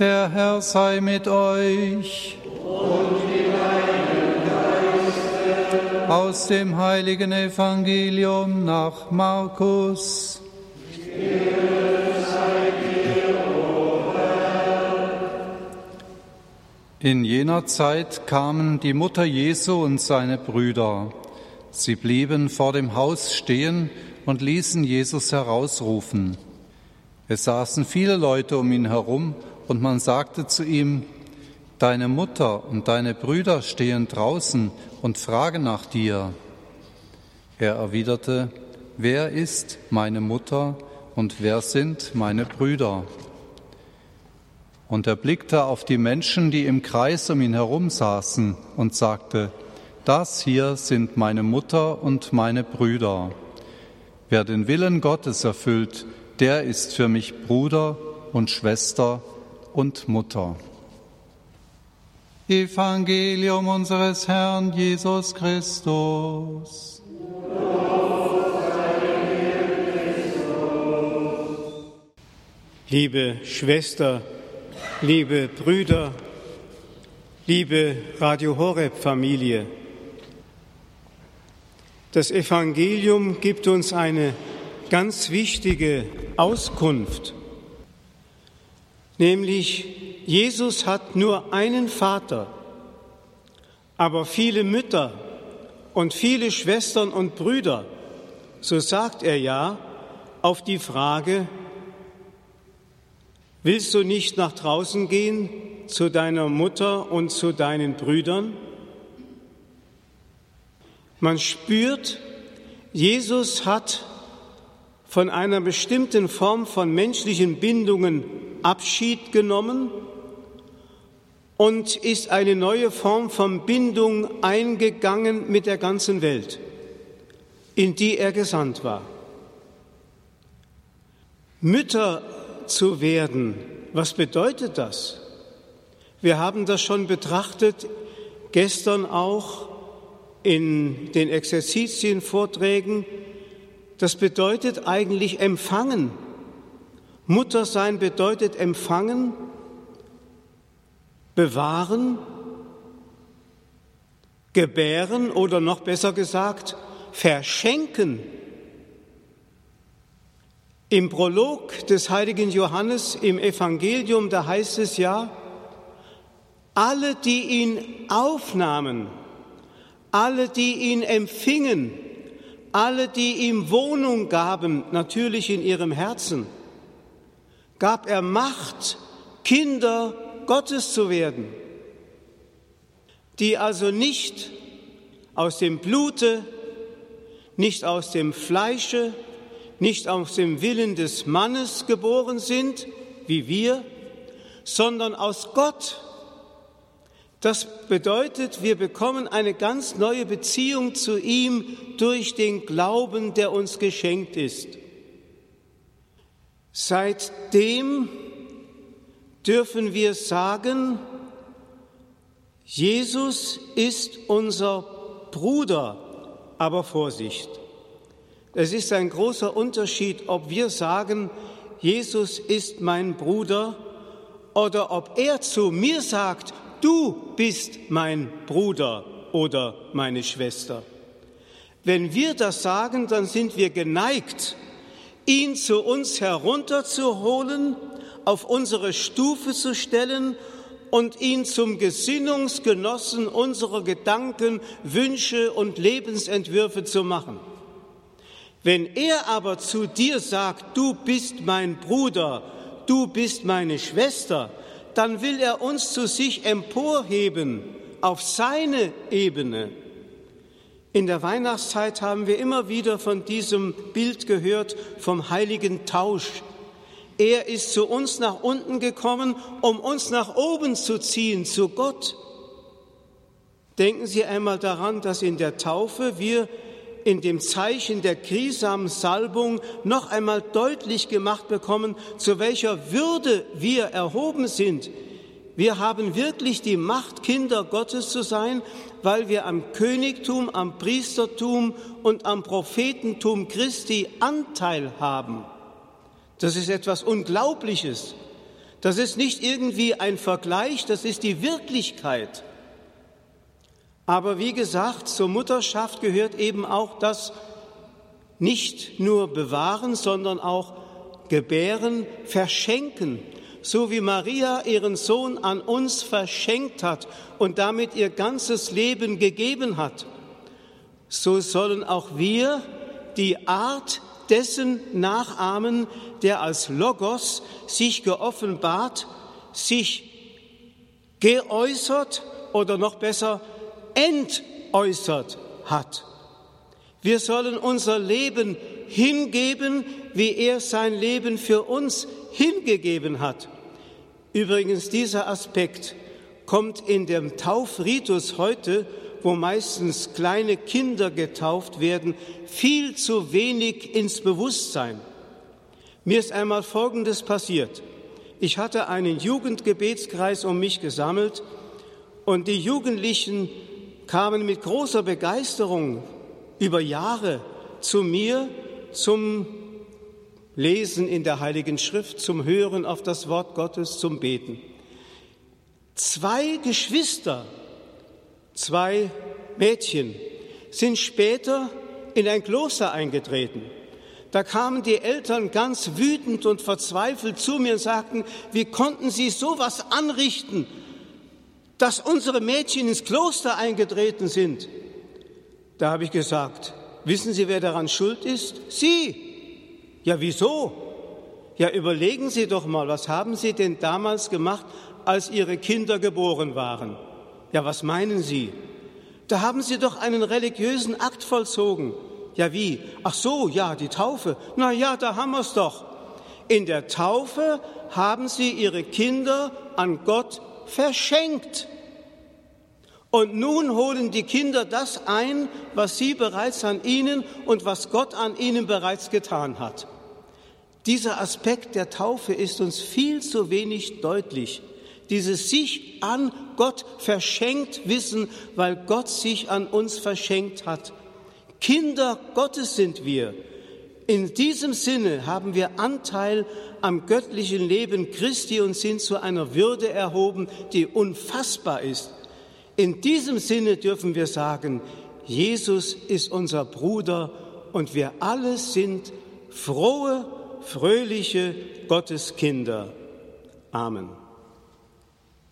Der Herr sei mit euch. Und mit deinem Geiste. Aus dem heiligen Evangelium nach Markus. In jener Zeit kamen die Mutter Jesu und seine Brüder. Sie blieben vor dem Haus stehen und ließen Jesus herausrufen. Es saßen viele Leute um ihn herum und man sagte zu ihm, Deine Mutter und deine Brüder stehen draußen und fragen nach dir. Er erwiderte, Wer ist meine Mutter und wer sind meine Brüder? Und er blickte auf die Menschen, die im Kreis um ihn herum saßen, und sagte, Das hier sind meine Mutter und meine Brüder. Wer den Willen Gottes erfüllt, der ist für mich Bruder und Schwester und Mutter. Evangelium unseres Herrn Jesus Christus. Liebe Schwester, liebe Brüder, liebe Radio Horeb Familie, das Evangelium gibt uns eine ganz wichtige Auskunft, nämlich Jesus hat nur einen Vater, aber viele Mütter und viele Schwestern und Brüder, so sagt er ja auf die Frage, willst du nicht nach draußen gehen zu deiner Mutter und zu deinen Brüdern? Man spürt, Jesus hat von einer bestimmten Form von menschlichen Bindungen Abschied genommen und ist eine neue Form von Bindung eingegangen mit der ganzen Welt, in die er gesandt war. Mütter zu werden, was bedeutet das? Wir haben das schon betrachtet, gestern auch in den Exerzitienvorträgen, das bedeutet eigentlich empfangen. Mutter sein bedeutet empfangen, bewahren, gebären oder noch besser gesagt, verschenken. Im Prolog des heiligen Johannes im Evangelium, da heißt es ja, alle, die ihn aufnahmen, alle, die ihn empfingen, alle, die ihm Wohnung gaben, natürlich in ihrem Herzen, gab er Macht, Kinder Gottes zu werden, die also nicht aus dem Blute, nicht aus dem Fleische, nicht aus dem Willen des Mannes geboren sind, wie wir, sondern aus Gott das bedeutet, wir bekommen eine ganz neue Beziehung zu ihm durch den Glauben, der uns geschenkt ist. Seitdem dürfen wir sagen, Jesus ist unser Bruder, aber Vorsicht. Es ist ein großer Unterschied, ob wir sagen, Jesus ist mein Bruder oder ob er zu mir sagt, du bist mein Bruder oder meine Schwester. Wenn wir das sagen, dann sind wir geneigt, ihn zu uns herunterzuholen, auf unsere Stufe zu stellen und ihn zum Gesinnungsgenossen unserer Gedanken, Wünsche und Lebensentwürfe zu machen. Wenn er aber zu dir sagt, du bist mein Bruder, du bist meine Schwester, dann will er uns zu sich emporheben auf seine Ebene. In der Weihnachtszeit haben wir immer wieder von diesem Bild gehört, vom heiligen Tausch. Er ist zu uns nach unten gekommen, um uns nach oben zu ziehen, zu Gott. Denken Sie einmal daran, dass in der Taufe wir in dem Zeichen der Krisamsalbung noch einmal deutlich gemacht bekommen, zu welcher Würde wir erhoben sind. Wir haben wirklich die Macht, Kinder Gottes zu sein, weil wir am Königtum, am Priestertum und am Prophetentum Christi Anteil haben. Das ist etwas Unglaubliches. Das ist nicht irgendwie ein Vergleich, das ist die Wirklichkeit. Aber wie gesagt, zur Mutterschaft gehört eben auch das nicht nur bewahren, sondern auch gebären, verschenken. So wie Maria ihren Sohn an uns verschenkt hat und damit ihr ganzes Leben gegeben hat, so sollen auch wir die Art dessen nachahmen, der als Logos sich geoffenbart, sich geäußert oder noch besser entäußert hat. Wir sollen unser Leben hingeben, wie er sein Leben für uns hingegeben hat. Übrigens, dieser Aspekt kommt in dem Taufritus heute, wo meistens kleine Kinder getauft werden, viel zu wenig ins Bewusstsein. Mir ist einmal Folgendes passiert. Ich hatte einen Jugendgebetskreis um mich gesammelt und die Jugendlichen kamen mit großer Begeisterung über Jahre zu mir zum Lesen in der Heiligen Schrift, zum Hören auf das Wort Gottes, zum Beten. Zwei Geschwister, zwei Mädchen sind später in ein Kloster eingetreten. Da kamen die Eltern ganz wütend und verzweifelt zu mir und sagten, wie konnten Sie sowas anrichten, dass unsere Mädchen ins Kloster eingetreten sind? Da habe ich gesagt, wissen Sie, wer daran schuld ist? Sie. Ja, wieso? Ja, überlegen Sie doch mal, was haben Sie denn damals gemacht, als Ihre Kinder geboren waren? Ja, was meinen Sie? Da haben Sie doch einen religiösen Akt vollzogen. Ja, wie? Ach so, ja, die Taufe. Na ja, da haben wir es doch. In der Taufe haben Sie Ihre Kinder an Gott verschenkt. Und nun holen die Kinder das ein, was sie bereits an ihnen und was Gott an ihnen bereits getan hat. Dieser Aspekt der Taufe ist uns viel zu wenig deutlich. Dieses sich an Gott verschenkt wissen, weil Gott sich an uns verschenkt hat. Kinder Gottes sind wir. In diesem Sinne haben wir Anteil am göttlichen Leben Christi und sind zu einer Würde erhoben, die unfassbar ist. In diesem Sinne dürfen wir sagen, Jesus ist unser Bruder und wir alle sind frohe, fröhliche Gotteskinder. Amen.